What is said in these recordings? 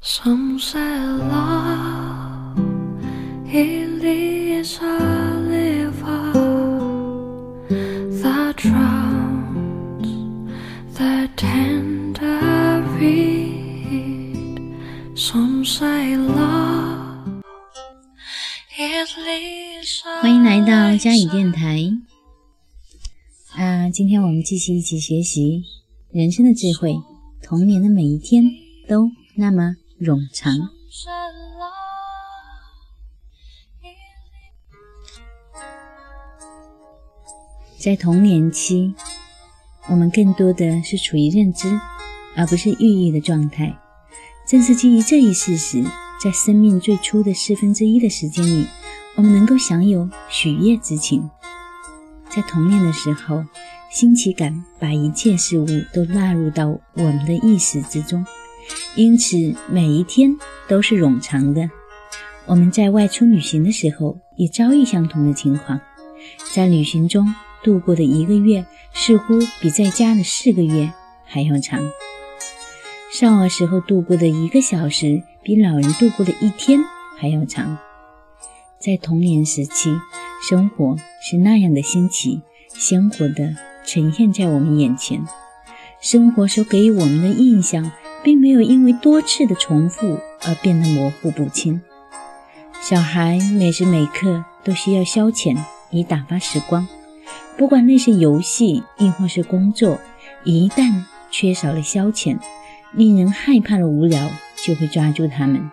Some say love it is a liver that drowns the tender reed. Some say love it leads a 欢迎来到嘉语电台。啊，今天我们继续一起学习人生的智慧。童年的每一天都那么冗长。在童年期，我们更多的是处于认知，而不是寓意的状态。正是基于这一事实，在生命最初的四分之一的时间里，我们能够享有喜悦之情。在童年的时候，新奇感把一切事物都纳入到我们的意识之中，因此每一天都是冗长的。我们在外出旅行的时候，也遭遇相同的情况。在旅行中度过的一个月，似乎比在家的四个月还要长；少儿时候度过的一个小时，比老人度过的一天还要长。在童年时期，生活是那样的新奇，鲜活地呈现在我们眼前。生活所给予我们的印象，并没有因为多次的重复而变得模糊不清。小孩每时每刻都需要消遣以打发时光，不管那是游戏亦或是工作，一旦缺少了消遣，令人害怕的无聊就会抓住他们。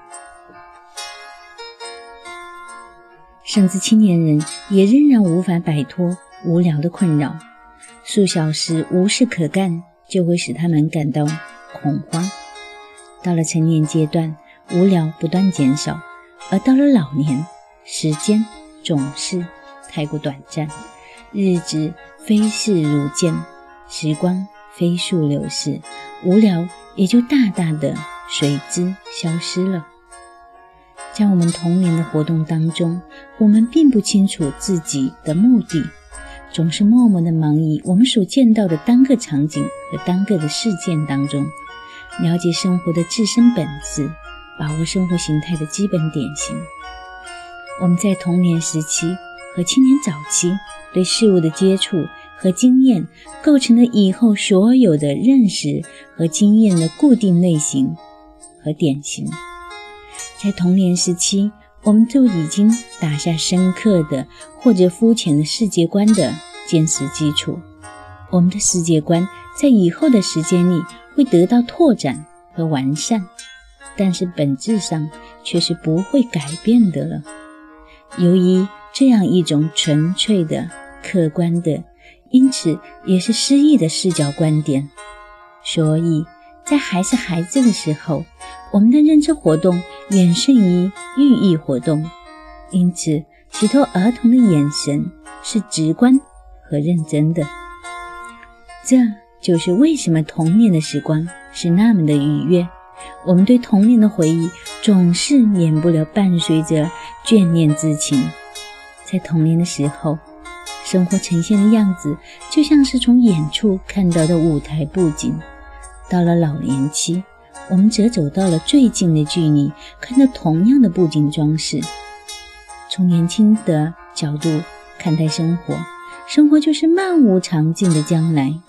甚至青年人也仍然无法摆脱无聊的困扰，数小时无事可干就会使他们感到恐慌。到了成年阶段，无聊不断减少，而到了老年，时间总是太过短暂，日子飞逝如箭，时光飞速流逝，无聊也就大大的随之消失了。在我们童年的活动当中，我们并不清楚自己的目的，总是默默的忙于我们所见到的单个场景和单个的事件当中，了解生活的自身本质，把握生活形态的基本典型。我们在童年时期和青年早期对事物的接触和经验，构成了以后所有的认识和经验的固定类型和典型。在童年时期，我们就已经打下深刻的或者肤浅的世界观的坚实基础。我们的世界观在以后的时间里会得到拓展和完善，但是本质上却是不会改变的了。由于这样一种纯粹的、客观的，因此也是诗意的视角观点，所以在还是孩子的时候，我们的认知活动远胜于寓意活动，因此许多儿童的眼神是直观和认真的。这就是为什么童年的时光是那么的愉悦。我们对童年的回忆总是免不了伴随着眷恋之情。在童年的时候，生活呈现的样子就像是从远处看到的舞台布景；到了老年期，我们则走到了最近的距离，看到同样的布景装饰。从年轻的角度看待生活，生活就是漫无常境的将来；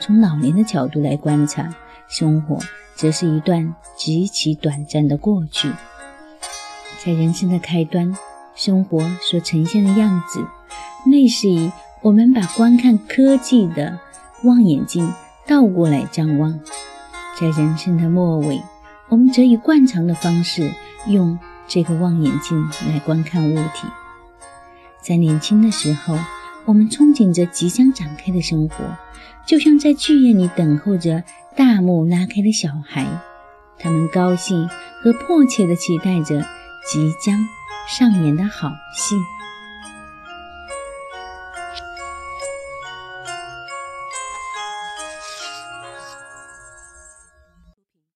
从老年的角度来观察，生活则是一段极其短暂的过去。在人生的开端，生活所呈现的样子，类似于我们把观看科技的望远镜倒过来张望。在人生的末尾，我们则以惯常的方式用这个望远镜来观看物体。在年轻的时候，我们憧憬着即将展开的生活，就像在剧院里等候着大幕拉开的小孩，他们高兴和迫切地期待着即将上演的好戏。